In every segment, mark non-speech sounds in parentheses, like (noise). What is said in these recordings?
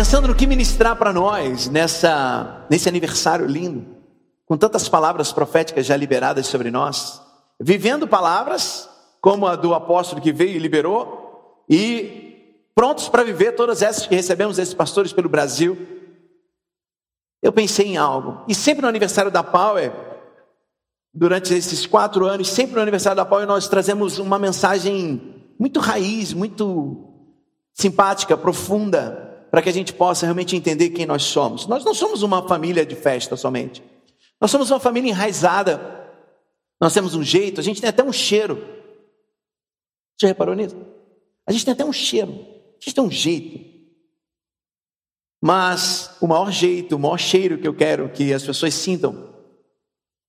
pensando no que ministrar para nós nessa, nesse aniversário lindo, com tantas palavras proféticas já liberadas sobre nós, vivendo palavras como a do apóstolo que veio e liberou, e prontos para viver todas essas que recebemos esses pastores pelo Brasil. Eu pensei em algo, e sempre no aniversário da Power, durante esses quatro anos, sempre no aniversário da Power, nós trazemos uma mensagem muito raiz, muito simpática, profunda, para que a gente possa realmente entender quem nós somos. Nós não somos uma família de festa somente. Nós somos uma família enraizada. Nós temos um jeito, a gente tem até um cheiro. Já reparou nisso? A gente tem até um cheiro, a gente tem um jeito. Mas o maior jeito, o maior cheiro que eu quero que as pessoas sintam,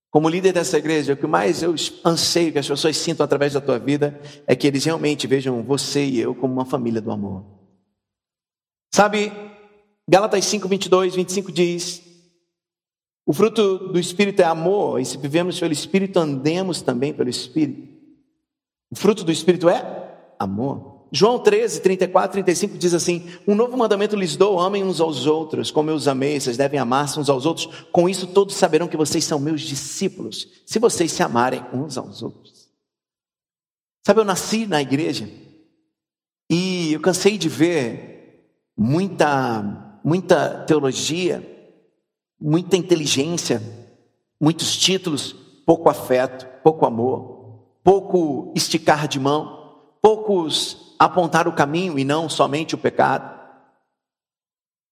como líder dessa igreja, o que mais eu anseio que as pessoas sintam através da tua vida é que eles realmente vejam você e eu como uma família do amor. Sabe, Gálatas 5, 22, 25 diz: O fruto do Espírito é amor, e se vivemos pelo Espírito, andemos também pelo Espírito. O fruto do Espírito é amor. João 13, 34, 35 diz assim: Um novo mandamento lhes dou, amem uns aos outros, como eu os amei, vocês devem amar-se uns aos outros. Com isso todos saberão que vocês são meus discípulos, se vocês se amarem uns aos outros. Sabe, eu nasci na igreja e eu cansei de ver muita, muita teologia, muita inteligência, muitos títulos, pouco afeto, pouco amor, pouco esticar de mão, poucos apontar o caminho e não somente o pecado.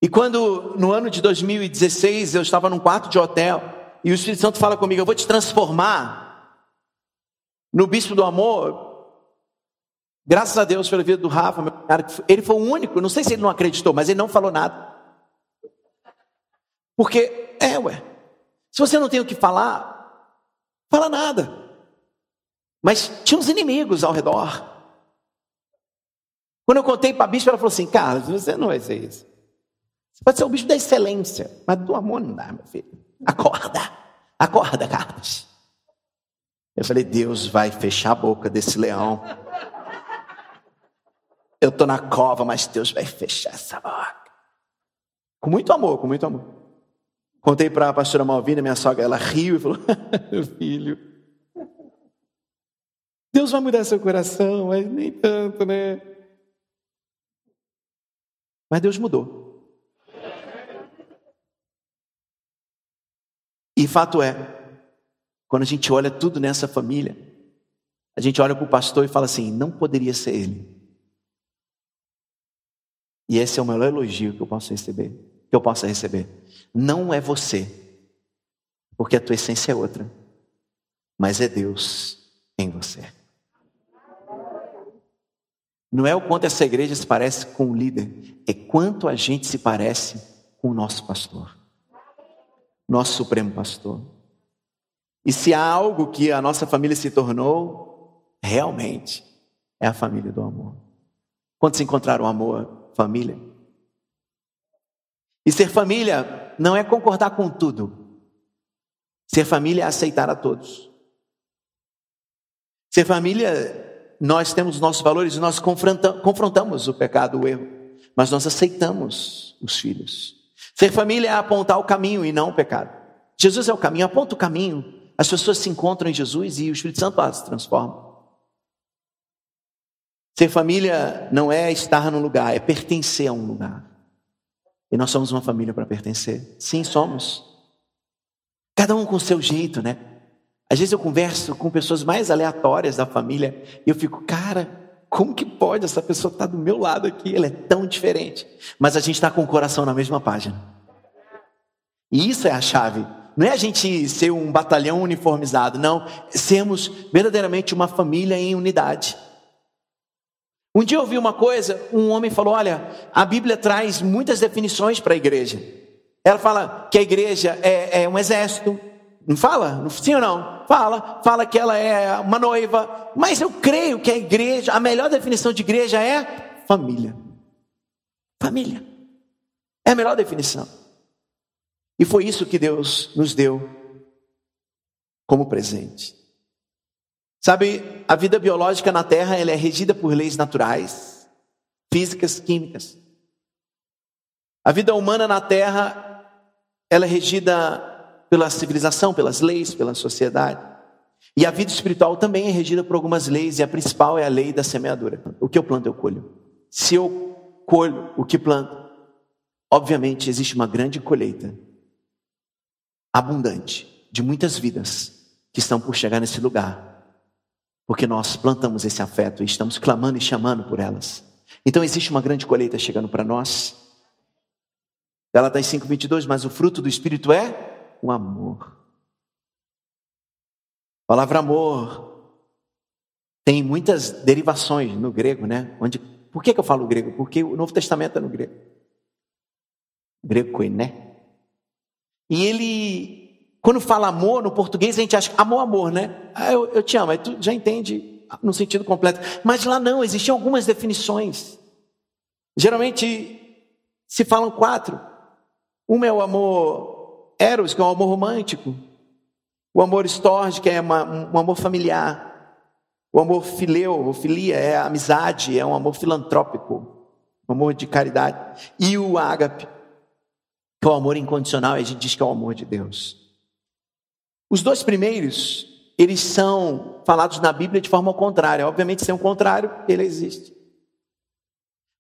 E quando no ano de 2016 eu estava num quarto de hotel e o Espírito Santo fala comigo, eu vou te transformar no bispo do amor, Graças a Deus pela vida do Rafa, meu cara, ele foi o único, não sei se ele não acreditou, mas ele não falou nada. Porque, é, ué, se você não tem o que falar, fala nada. Mas tinha uns inimigos ao redor. Quando eu contei para a bispo, ela falou assim: Carlos, você não vai ser isso. Você pode ser o bicho da excelência, mas do amor não dá, meu filho. Acorda, acorda, Carlos. Eu falei: Deus vai fechar a boca desse leão. Eu estou na cova, mas Deus vai fechar essa boca. Com muito amor, com muito amor. Contei para a pastora Malvina, minha sogra, ela riu e falou: (laughs) filho, Deus vai mudar seu coração, mas nem tanto, né? Mas Deus mudou. E fato é, quando a gente olha tudo nessa família, a gente olha para o pastor e fala assim: não poderia ser ele. E esse é o melhor elogio que eu posso receber, que eu possa receber. Não é você, porque a tua essência é outra, mas é Deus em você. Não é o quanto essa igreja se parece com o líder, é quanto a gente se parece com o nosso pastor, nosso supremo pastor. E se há algo que a nossa família se tornou, realmente é a família do amor. Quando se encontrar o amor, família. E ser família não é concordar com tudo. Ser família é aceitar a todos. Ser família, nós temos nossos valores e nós confrontamos o pecado, o erro, mas nós aceitamos os filhos. Ser família é apontar o caminho e não o pecado. Jesus é o caminho, aponta o caminho. As pessoas se encontram em Jesus e o Espírito Santo as transforma. Ser família não é estar num lugar, é pertencer a um lugar. E nós somos uma família para pertencer. Sim, somos. Cada um com o seu jeito, né? Às vezes eu converso com pessoas mais aleatórias da família e eu fico, cara, como que pode essa pessoa estar do meu lado aqui? Ela é tão diferente. Mas a gente está com o coração na mesma página. E isso é a chave. Não é a gente ser um batalhão uniformizado, não. Sermos verdadeiramente uma família em unidade. Um dia eu ouvi uma coisa, um homem falou: Olha, a Bíblia traz muitas definições para a igreja. Ela fala que a igreja é, é um exército, não fala? Sim ou não? Fala, fala que ela é uma noiva, mas eu creio que a igreja, a melhor definição de igreja é família. Família. É a melhor definição. E foi isso que Deus nos deu como presente. Sabe, a vida biológica na Terra ela é regida por leis naturais, físicas, químicas. A vida humana na terra, ela é regida pela civilização, pelas leis, pela sociedade. E a vida espiritual também é regida por algumas leis, e a principal é a lei da semeadura. O que eu planto, eu colho. Se eu colho o que planto, obviamente existe uma grande colheita abundante de muitas vidas que estão por chegar nesse lugar, porque nós plantamos esse afeto e estamos clamando e chamando por elas. Então existe uma grande colheita chegando para nós. Galatas 5:22, mas o fruto do espírito é o amor. A palavra amor tem muitas derivações no grego, né? Onde, por que, que eu falo grego? Porque o Novo Testamento é no grego. grego koiné. E ele, quando fala amor no português, a gente acha amor, amor, né? Ah, eu, eu te amo, aí tu já entende no sentido completo. Mas lá não, existiam algumas definições. Geralmente se falam quatro. Uma é o amor eros, que é o amor romântico. O amor estorge, que é uma, um amor familiar. O amor fileu, ou filia, é a amizade, é um amor filantrópico, um amor de caridade. E o ágape, que é o amor incondicional, a gente diz que é o amor de Deus. Os dois primeiros, eles são falados na Bíblia de forma contrária. Obviamente, sem o contrário, ele existe.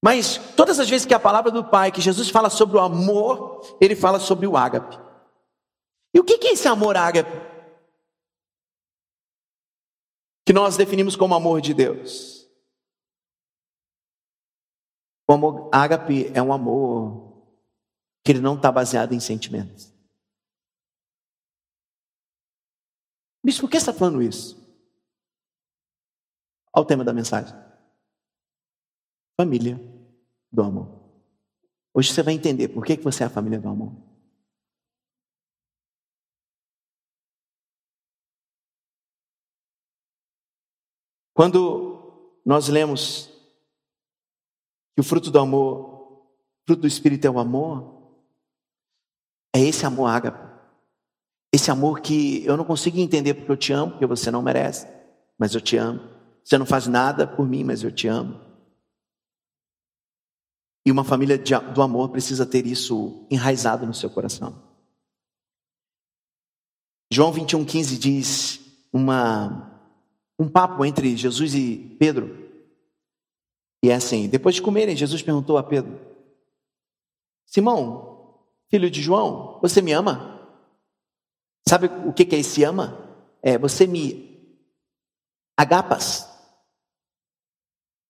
Mas todas as vezes que a palavra do Pai, que Jesus fala sobre o amor, ele fala sobre o ágape. E o que é esse amor ágape? que nós definimos como amor de Deus. O amor ágape é um amor que ele não está baseado em sentimentos. Bicho, por que você está falando isso? Olha o tema da mensagem. Família do amor. Hoje você vai entender por que você é a família do amor. Quando nós lemos que o fruto do amor, fruto do Espírito é o amor, é esse amor ágape. Esse amor que eu não consigo entender porque eu te amo, porque você não merece, mas eu te amo. Você não faz nada por mim, mas eu te amo. E uma família de, do amor precisa ter isso enraizado no seu coração. João 21,15 diz uma um papo entre Jesus e Pedro. E é assim: depois de comerem, Jesus perguntou a Pedro: Simão, filho de João, você me ama? Sabe o que é esse ama? É você me agapas.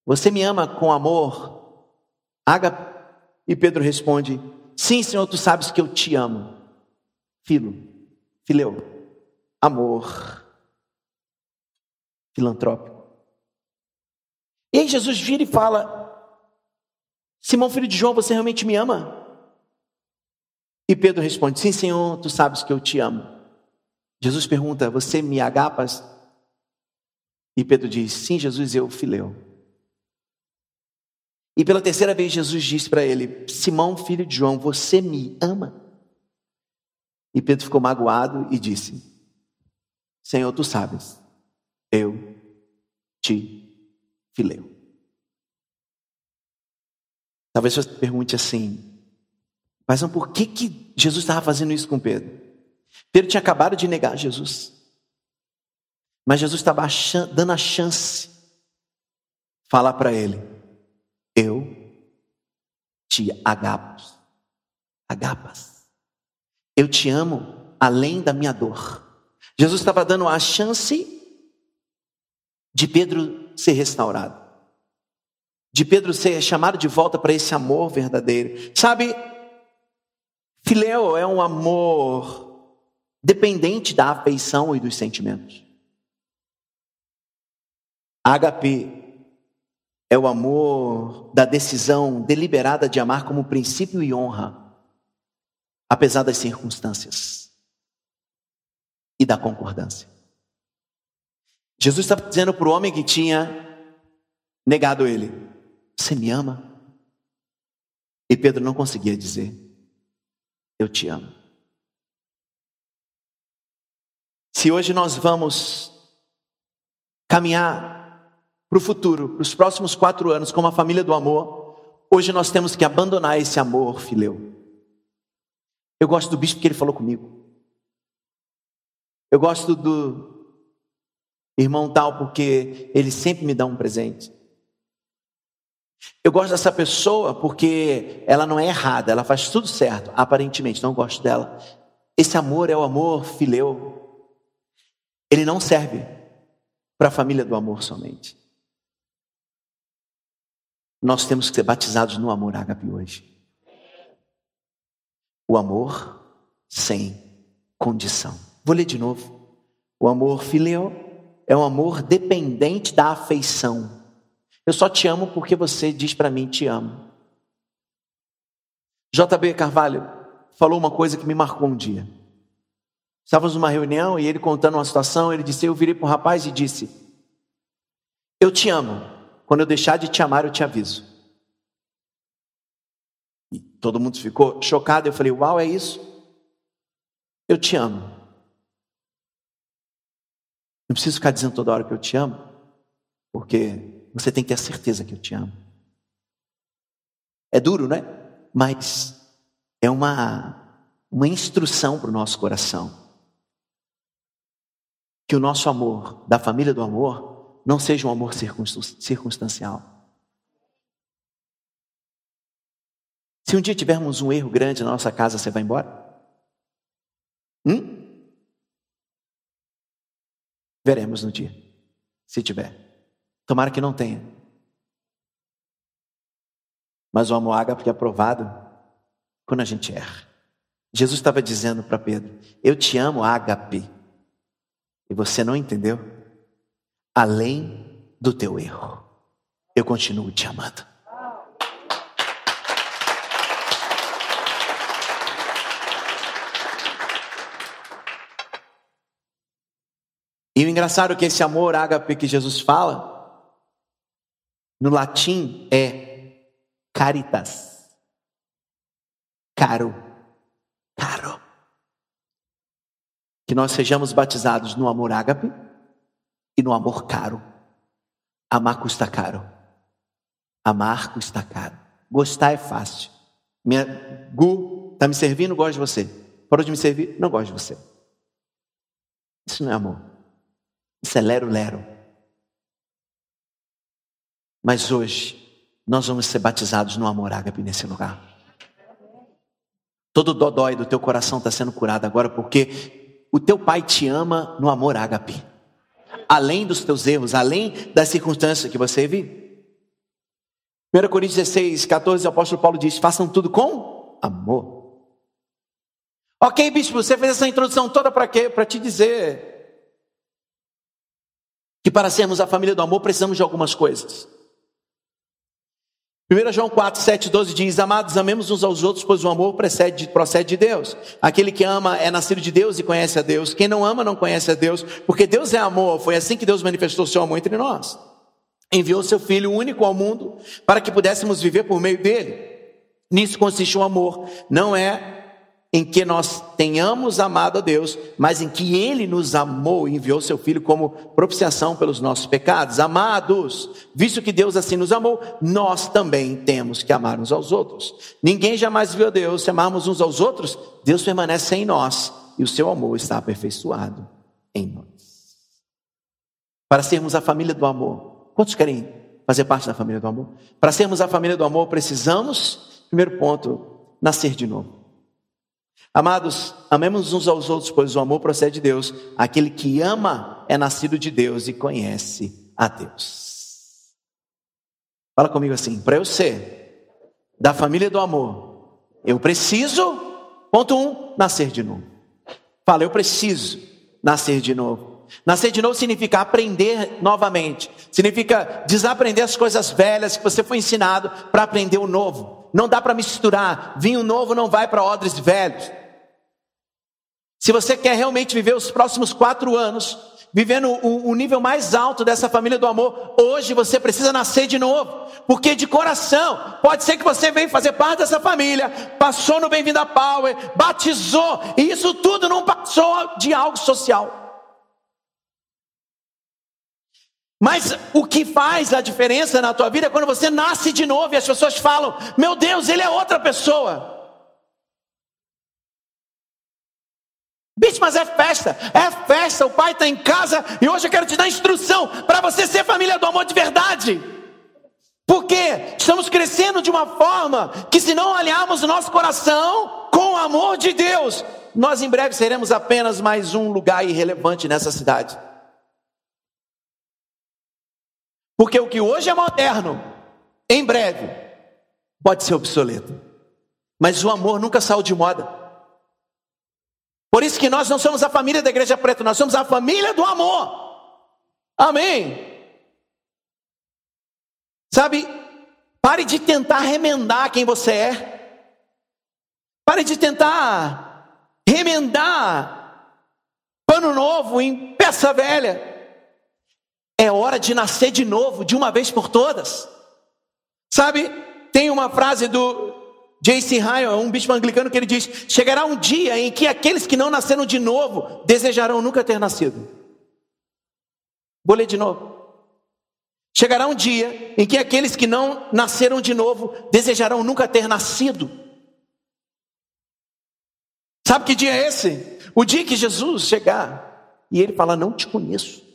Você me ama com amor? Ágape. E Pedro responde: Sim, Senhor, tu sabes que eu te amo. Filo, fileu, amor filantrópico. E aí Jesus vira e fala: Simão, filho de João, você realmente me ama? E Pedro responde: Sim, Senhor, tu sabes que eu te amo. Jesus pergunta: Você me agapas? E Pedro diz: Sim, Jesus, eu fileu. E pela terceira vez Jesus disse para ele: Simão, filho de João, você me ama? E Pedro ficou magoado e disse: Senhor, tu sabes eu te fileu. Talvez você pergunte assim, mas por que, que Jesus estava fazendo isso com Pedro? Pedro tinha acabado de negar Jesus. Mas Jesus estava dando a chance falar para ele: Eu te agapas, agapas. Eu te amo além da minha dor. Jesus estava dando a chance de Pedro ser restaurado, de Pedro ser chamado de volta para esse amor verdadeiro. Sabe, Filéu é um amor dependente da afeição e dos sentimentos. Ágape é o amor da decisão deliberada de amar como princípio e honra, apesar das circunstâncias e da concordância. Jesus estava dizendo para o homem que tinha negado ele: Você me ama? E Pedro não conseguia dizer: Eu te amo. Se hoje nós vamos caminhar para o futuro, para os próximos quatro anos, como a família do amor, Hoje nós temos que abandonar esse amor fileu. Eu gosto do bispo porque ele falou comigo. Eu gosto do irmão tal porque ele sempre me dá um presente. Eu gosto dessa pessoa porque ela não é errada, ela faz tudo certo, aparentemente, não gosto dela. Esse amor é o amor fileu. Ele não serve para a família do amor somente. Nós temos que ser batizados no amor ágape hoje. O amor sem condição. Vou ler de novo. O amor fileu é um amor dependente da afeição. Eu só te amo porque você diz para mim te amo. JB Carvalho falou uma coisa que me marcou um dia. Estávamos numa reunião e ele contando uma situação, ele disse: Eu virei para o rapaz e disse: Eu te amo. Quando eu deixar de te amar, eu te aviso. E todo mundo ficou chocado. Eu falei: Uau, é isso? Eu te amo. Não preciso ficar dizendo toda hora que eu te amo, porque você tem que ter a certeza que eu te amo. É duro, né? Mas é uma, uma instrução para o nosso coração. Que o nosso amor, da família do amor, não seja um amor circunstancial. Se um dia tivermos um erro grande na nossa casa, você vai embora? Hum? Veremos no dia, se tiver. Tomara que não tenha. Mas o amor ágape é aprovado quando a gente erra. Jesus estava dizendo para Pedro: Eu te amo, ágape. E você não entendeu? além do teu erro. Eu continuo te amando. E o engraçado é que esse amor ágape que Jesus fala, no latim é caritas. Caro. Caro. Que nós sejamos batizados no amor ágape e no amor caro. Amar custa caro. Amar custa caro. Gostar é fácil. Minha Gu está me servindo, gosto de você. Parou de me servir, não gosto de você. Isso não é amor. Isso é lero-lero. Mas hoje, nós vamos ser batizados no amor ágape nesse lugar. Todo dodói do teu coração está sendo curado agora, porque o teu pai te ama no amor ágape além dos teus erros, além das circunstâncias que você vive. 1 Coríntios 16, 14, o apóstolo Paulo diz: façam tudo com amor. Ok, bispo, você fez essa introdução toda para quê? Para te dizer que para sermos a família do amor precisamos de algumas coisas. 1 João 4, 7, 12 diz: Amados, amemos uns aos outros, pois o amor procede, procede de Deus. Aquele que ama é nascido de Deus e conhece a Deus. Quem não ama não conhece a Deus, porque Deus é amor. Foi assim que Deus manifestou seu amor entre nós. Enviou seu Filho único ao mundo para que pudéssemos viver por meio dele. Nisso consiste o amor. Não é em que nós tenhamos amado a Deus, mas em que Ele nos amou e enviou Seu Filho como propiciação pelos nossos pecados. Amados, visto que Deus assim nos amou, nós também temos que amar uns aos outros. Ninguém jamais viu a Deus, se amarmos uns aos outros, Deus permanece em nós e o Seu amor está aperfeiçoado em nós. Para sermos a família do amor, quantos querem fazer parte da família do amor? Para sermos a família do amor, precisamos, primeiro ponto, nascer de novo. Amados, amemos uns aos outros, pois o amor procede de Deus. Aquele que ama é nascido de Deus e conhece a Deus. Fala comigo assim: para eu ser da família do amor, eu preciso, ponto um, nascer de novo. Fala, eu preciso nascer de novo. Nascer de novo significa aprender novamente, significa desaprender as coisas velhas que você foi ensinado para aprender o novo. Não dá para misturar, vinho novo não vai para odres velhos. Se você quer realmente viver os próximos quatro anos, vivendo o, o, nível mais alto dessa família do amor, hoje você precisa nascer de novo, porque de coração, pode ser que você venha fazer parte dessa família, passou no Bem-vindo a Power, batizou, e isso tudo não passou de algo social. Mas o que faz a diferença na tua vida é quando você nasce de novo e as pessoas falam: Meu Deus, ele é outra pessoa. Bicho, mas é festa, é festa. O pai está em casa e hoje eu quero te dar instrução para você ser família do amor de verdade. Porque estamos crescendo de uma forma que, se não alinharmos o nosso coração com o amor de Deus, nós em breve seremos apenas mais um lugar irrelevante nessa cidade. Porque o que hoje é moderno, em breve, pode ser obsoleto. Mas o amor nunca saiu de moda. Por isso que nós não somos a família da Igreja Preta, nós somos a família do amor. Amém. Sabe, pare de tentar remendar quem você é. Pare de tentar remendar pano novo em peça velha. É hora de nascer de novo, de uma vez por todas. Sabe, tem uma frase do J.C. Ryle, um bispo anglicano, que ele diz: Chegará um dia em que aqueles que não nasceram de novo desejarão nunca ter nascido. Vou ler de novo. Chegará um dia em que aqueles que não nasceram de novo desejarão nunca ter nascido. Sabe que dia é esse? O dia que Jesus chegar e ele falar: Não te conheço.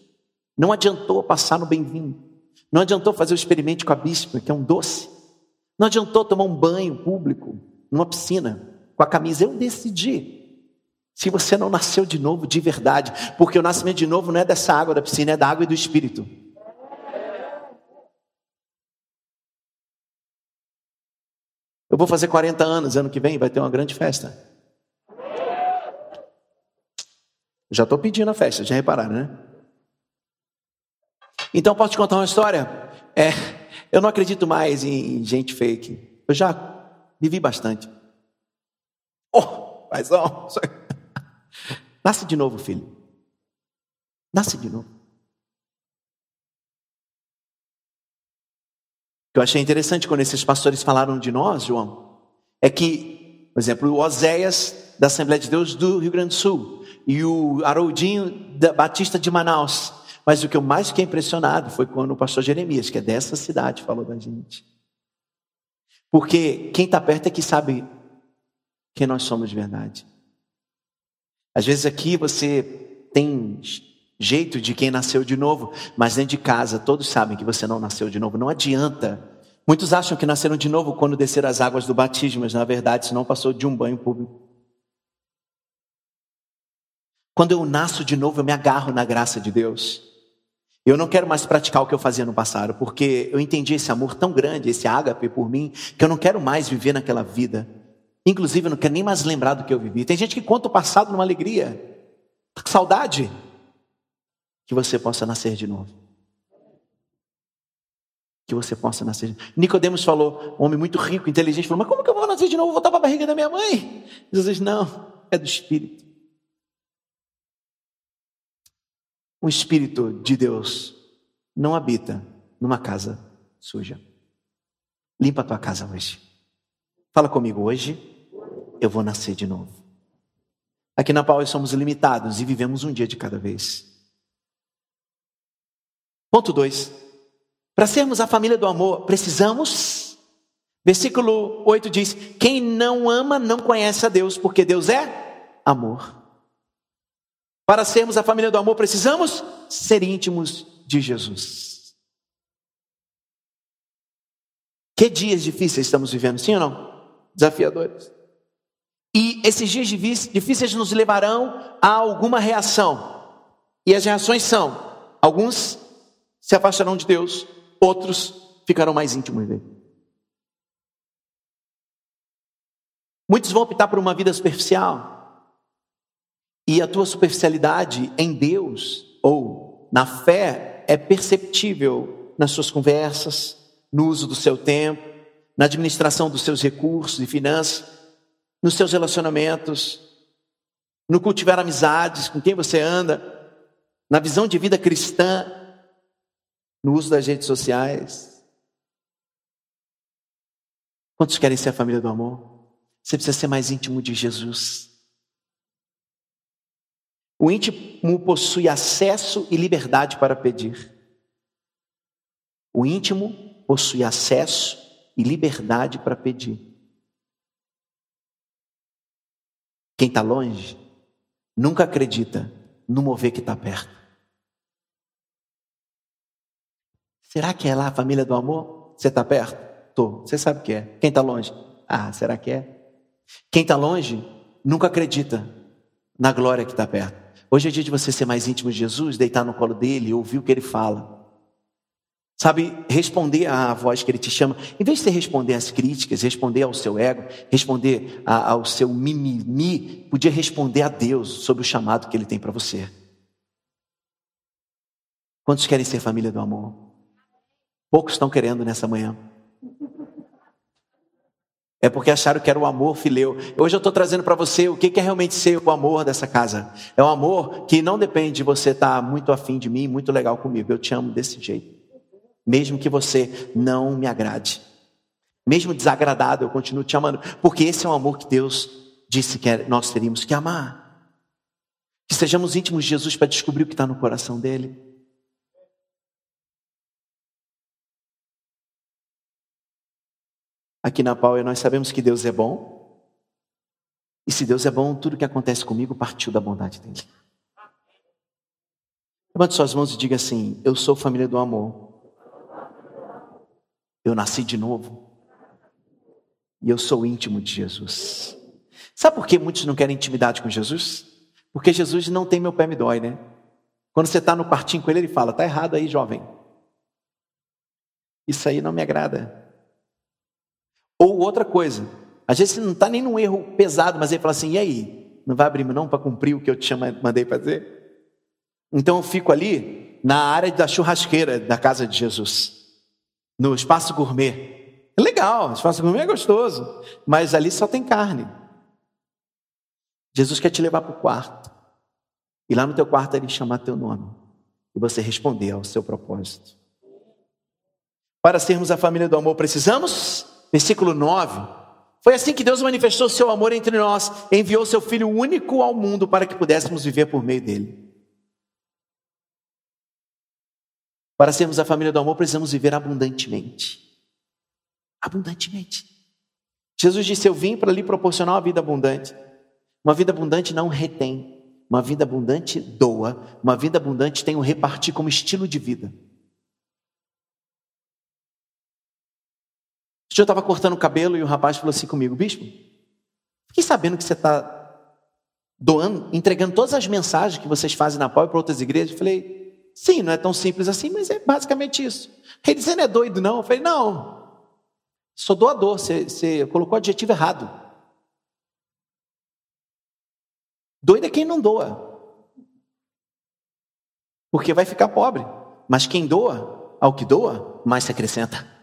Não adiantou passar no bem-vindo. Não adiantou fazer o experimento com a bispa, que é um doce. Não adiantou tomar um banho público, numa piscina, com a camisa. Eu decidi. Se você não nasceu de novo de verdade, porque o nascimento de novo não é dessa água da piscina, é da água e do Espírito. Eu vou fazer 40 anos ano que vem, vai ter uma grande festa. Já estou pedindo a festa, já repararam, né? Então, posso te contar uma história? É, eu não acredito mais em gente fake. Eu já vivi bastante. Oh, paizão. (laughs) Nasce de novo, filho. Nasce de novo. Que eu achei interessante quando esses pastores falaram de nós, João, é que, por exemplo, o Oséias da Assembleia de Deus do Rio Grande do Sul e o Haroldinho da Batista de Manaus mas o que eu mais fiquei impressionado foi quando o pastor Jeremias, que é dessa cidade, falou da gente. Porque quem está perto é que sabe quem nós somos de verdade. Às vezes aqui você tem jeito de quem nasceu de novo, mas dentro de casa todos sabem que você não nasceu de novo. Não adianta. Muitos acham que nasceram de novo quando desceram as águas do batismo, mas na verdade, se não passou de um banho público. Quando eu nasço de novo, eu me agarro na graça de Deus. Eu não quero mais praticar o que eu fazia no passado, porque eu entendi esse amor tão grande, esse ágape por mim, que eu não quero mais viver naquela vida. Inclusive, eu não quero nem mais lembrar do que eu vivi. Tem gente que conta o passado numa alegria, com saudade. Que você possa nascer de novo. Que você possa nascer. De... Nicodemos falou, um homem muito rico, inteligente, falou: Mas como que eu vou nascer de novo? Vou voltar para a barriga da minha mãe? Jesus, não, é do Espírito. O Espírito de Deus não habita numa casa suja. Limpa a tua casa hoje. Fala comigo hoje. Eu vou nascer de novo. Aqui na Paula somos limitados e vivemos um dia de cada vez. Ponto 2. Para sermos a família do amor, precisamos. Versículo 8 diz: Quem não ama não conhece a Deus, porque Deus é amor. Para sermos a família do amor, precisamos ser íntimos de Jesus. Que dias difíceis estamos vivendo, sim ou não? Desafiadores. E esses dias difíceis nos levarão a alguma reação. E as reações são: alguns se afastarão de Deus, outros ficarão mais íntimos dele. Muitos vão optar por uma vida superficial, e a tua superficialidade em Deus ou na fé é perceptível nas suas conversas, no uso do seu tempo, na administração dos seus recursos e finanças, nos seus relacionamentos, no cultivar amizades com quem você anda, na visão de vida cristã, no uso das redes sociais. Quantos querem ser a família do amor? Você precisa ser mais íntimo de Jesus. O íntimo possui acesso e liberdade para pedir. O íntimo possui acesso e liberdade para pedir. Quem está longe nunca acredita no mover que está perto. Será que é lá a família do amor? Você está perto? Tô. Você sabe o que é. Quem está longe? Ah, será que é? Quem está longe nunca acredita na glória que está perto. Hoje é dia de você ser mais íntimo de Jesus, deitar no colo dele, ouvir o que ele fala. Sabe, responder à voz que ele te chama, em vez de você responder às críticas, responder ao seu ego, responder ao seu mimimi, podia responder a Deus sobre o chamado que ele tem para você. Quantos querem ser família do amor? Poucos estão querendo nessa manhã. É porque acharam que era o amor fileu. Hoje eu estou trazendo para você o que é realmente ser o amor dessa casa. É um amor que não depende de você estar tá muito afim de mim, muito legal comigo. Eu te amo desse jeito. Mesmo que você não me agrade. Mesmo desagradado, eu continuo te amando. Porque esse é um amor que Deus disse que é, nós teríamos que amar. Que sejamos íntimos de Jesus para descobrir o que está no coração dele. Aqui na Power nós sabemos que Deus é bom. E se Deus é bom, tudo que acontece comigo partiu da bondade dele. Levante suas mãos e diga assim: Eu sou família do amor. Eu nasci de novo. E eu sou íntimo de Jesus. Sabe por que muitos não querem intimidade com Jesus? Porque Jesus não tem meu pé me dói, né? Quando você está no quartinho com ele, ele fala: Está errado aí, jovem. Isso aí não me agrada. Ou outra coisa, às vezes você não está nem num erro pesado, mas ele fala assim: e aí? Não vai abrir não para cumprir o que eu te mandei fazer? Então eu fico ali na área da churrasqueira da casa de Jesus, no espaço gourmet. É legal, espaço gourmet é gostoso, mas ali só tem carne. Jesus quer te levar para o quarto. E lá no teu quarto ele chamar teu nome. E você responder ao seu propósito. Para sermos a família do amor, precisamos versículo 9. Foi assim que Deus manifestou seu amor entre nós, enviou seu Filho único ao mundo para que pudéssemos viver por meio dele. Para sermos a família do amor, precisamos viver abundantemente. Abundantemente. Jesus disse: Eu vim para lhe proporcionar uma vida abundante. Uma vida abundante não retém, uma vida abundante doa, uma vida abundante tem um repartir como estilo de vida. Eu estava cortando o cabelo e o rapaz falou assim comigo, bispo, fiquei sabendo que você está doando, entregando todas as mensagens que vocês fazem na pau para outras igrejas. Eu falei, sim, não é tão simples assim, mas é basicamente isso. Ele não é doido não? Eu falei, não, sou doador, você, você colocou o adjetivo errado. Doido é quem não doa. Porque vai ficar pobre. Mas quem doa, ao que doa, mais se acrescenta.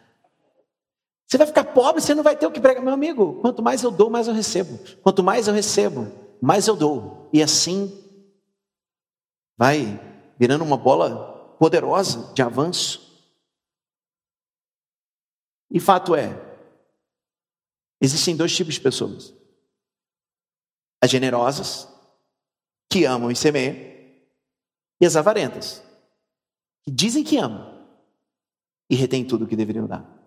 Você vai ficar pobre, você não vai ter o que pregar. Meu amigo, quanto mais eu dou, mais eu recebo. Quanto mais eu recebo, mais eu dou. E assim vai virando uma bola poderosa de avanço. E fato é, existem dois tipos de pessoas: as generosas, que amam e semeiam, e as avarentas, que dizem que amam e retêm tudo o que deveriam dar.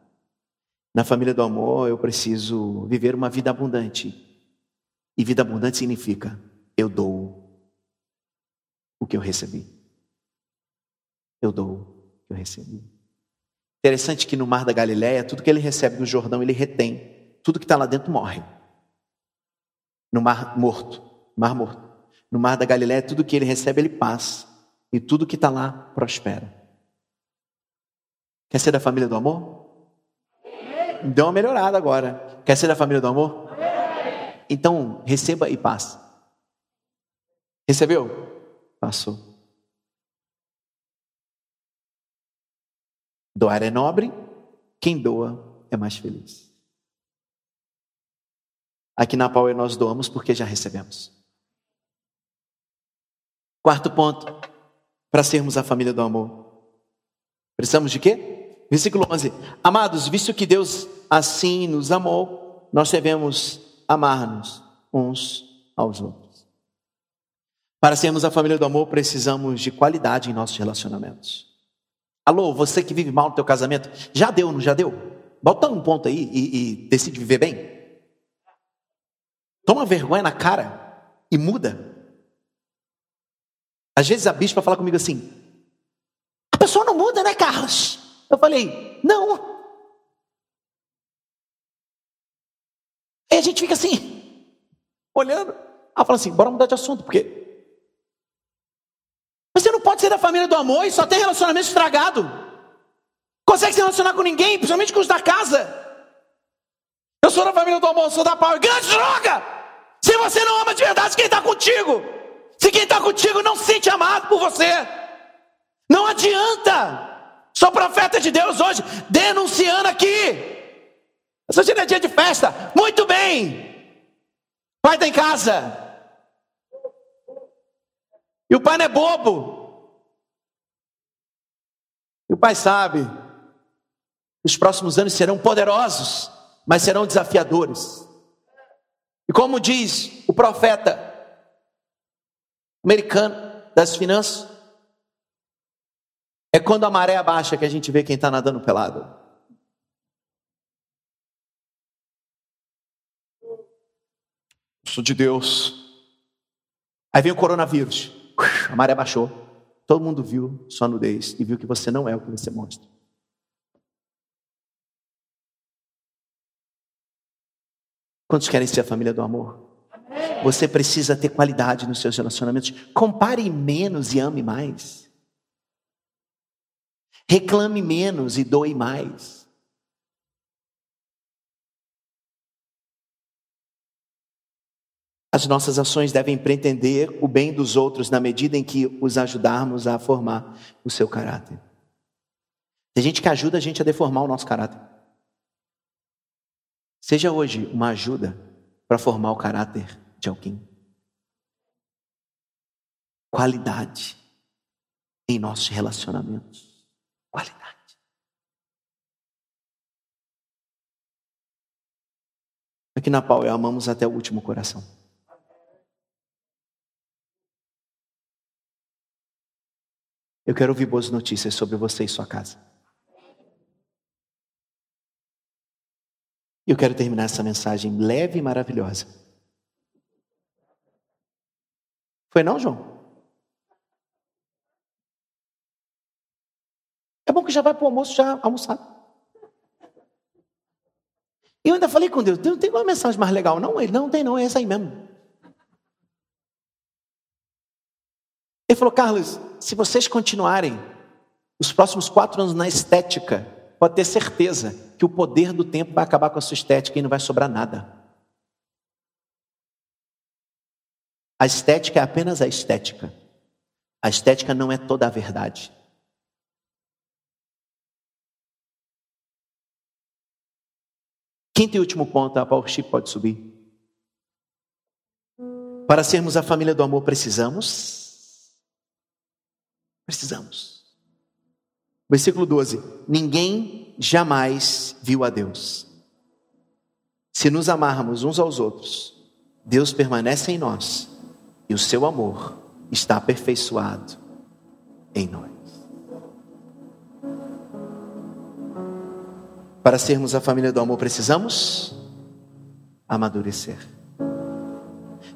Na família do amor, eu preciso viver uma vida abundante. E vida abundante significa eu dou o que eu recebi. Eu dou o que eu recebi. Interessante que no Mar da Galileia, tudo que ele recebe do Jordão, ele retém. Tudo que está lá dentro morre. No Mar Morto, Mar Morto. No Mar da Galileia, tudo que ele recebe, ele passa. E tudo que está lá prospera. Quer ser da família do amor? Deu uma melhorada agora. Quer ser da família do amor? Então, receba e passe. Recebeu? Passou. Doar é nobre, quem doa é mais feliz. Aqui na Power nós doamos porque já recebemos. Quarto ponto, para sermos a família do amor. Precisamos de quê? Versículo 11: Amados, visto que Deus assim nos amou, nós devemos amar-nos uns aos outros. Para sermos a família do amor, precisamos de qualidade em nossos relacionamentos. Alô, você que vive mal no teu casamento, já deu, não já deu? Bota um ponto aí e, e decide viver bem. Toma vergonha na cara e muda. Às vezes a bispa fala comigo assim: a pessoa não muda, né, Carlos? Eu falei: não. Aí a gente fica assim, olhando. Ela fala assim: bora mudar de assunto, porque você não pode ser da família do amor e só tem relacionamento estragado. Consegue se relacionar com ninguém, principalmente com os da casa. Eu sou da família do amor, sou da pau. Grande droga! Se você não ama de verdade, quem está contigo? Se quem está contigo não se sente amado por você, não adianta. Sou profeta de Deus hoje, denunciando aqui. Essa dia é dia de festa. Muito bem. Está em casa. E o pai não é bobo. E o pai sabe. Os próximos anos serão poderosos, mas serão desafiadores. E como diz o profeta americano das finanças, é quando a maré abaixa que a gente vê quem está nadando pelado. Sou de Deus. Aí vem o coronavírus. A maré baixou. Todo mundo viu sua nudez e viu que você não é o que você mostra. Quantos querem ser a família do amor? Você precisa ter qualidade nos seus relacionamentos. Compare menos e ame mais. Reclame menos e doe mais. As nossas ações devem pretender o bem dos outros na medida em que os ajudarmos a formar o seu caráter. Tem gente que ajuda a gente a deformar o nosso caráter. Seja hoje uma ajuda para formar o caráter de alguém. Qualidade em nossos relacionamentos. Qualidade. Aqui na Power amamos até o último coração. Eu quero ouvir boas notícias sobre você e sua casa. Eu quero terminar essa mensagem leve e maravilhosa. Foi não, João? É bom que já vai para o almoço já almoçado. E eu ainda falei com Deus, não tem uma mensagem mais legal, não? Ele não tem, não, é essa aí mesmo. Ele falou, Carlos, se vocês continuarem os próximos quatro anos na estética, pode ter certeza que o poder do tempo vai acabar com a sua estética e não vai sobrar nada. A estética é apenas a estética. A estética não é toda a verdade. Quinto e último ponto, a Power Chip pode subir. Para sermos a família do amor, precisamos Precisamos. Versículo 12: Ninguém jamais viu a Deus. Se nos amarmos uns aos outros, Deus permanece em nós e o seu amor está aperfeiçoado em nós. Para sermos a família do amor, precisamos amadurecer.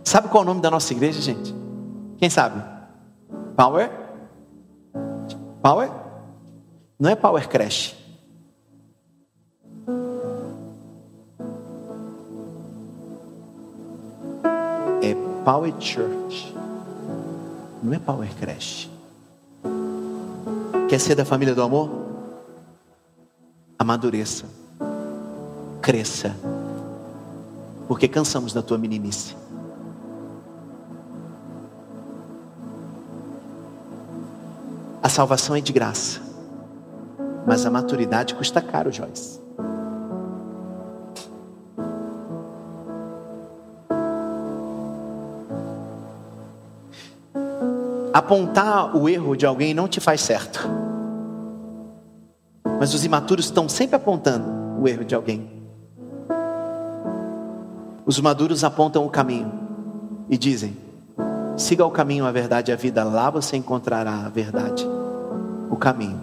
Sabe qual é o nome da nossa igreja, gente? Quem sabe? Power Power? Não é Power Crash. É Power Church. Não é Power Crash. Quer ser da família do amor? Amadureça. Cresça. Porque cansamos da tua meninice. Salvação é de graça, mas a maturidade custa caro, Joyce. Apontar o erro de alguém não te faz certo. Mas os imaturos estão sempre apontando o erro de alguém. Os maduros apontam o caminho e dizem: siga o caminho, a verdade e a vida, lá você encontrará a verdade o caminho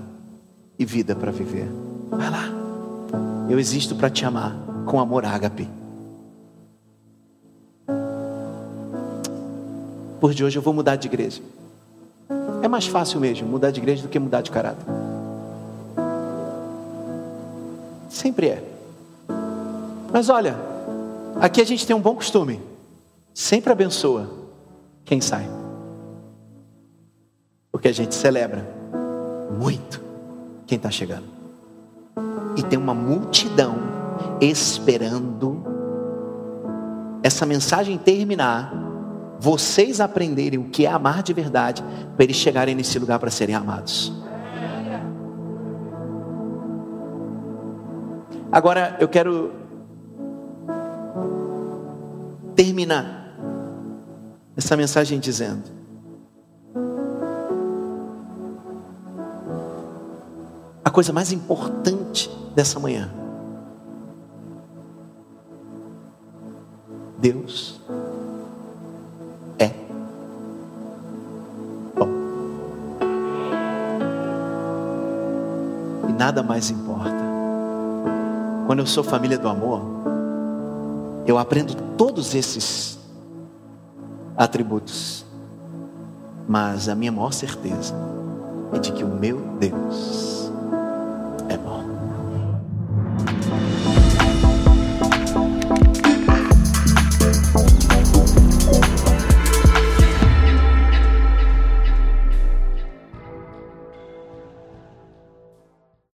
e vida para viver. Vai lá. Eu existo para te amar com amor ágape. Por de hoje eu vou mudar de igreja. É mais fácil mesmo mudar de igreja do que mudar de caráter. Sempre é. Mas olha, aqui a gente tem um bom costume. Sempre abençoa quem sai. Porque a gente celebra muito quem está chegando. E tem uma multidão esperando essa mensagem terminar, vocês aprenderem o que é amar de verdade, para eles chegarem nesse lugar para serem amados. Agora eu quero terminar essa mensagem dizendo: coisa mais importante dessa manhã. Deus é bom. E nada mais importa. Quando eu sou família do amor, eu aprendo todos esses atributos. Mas a minha maior certeza é de que o meu Deus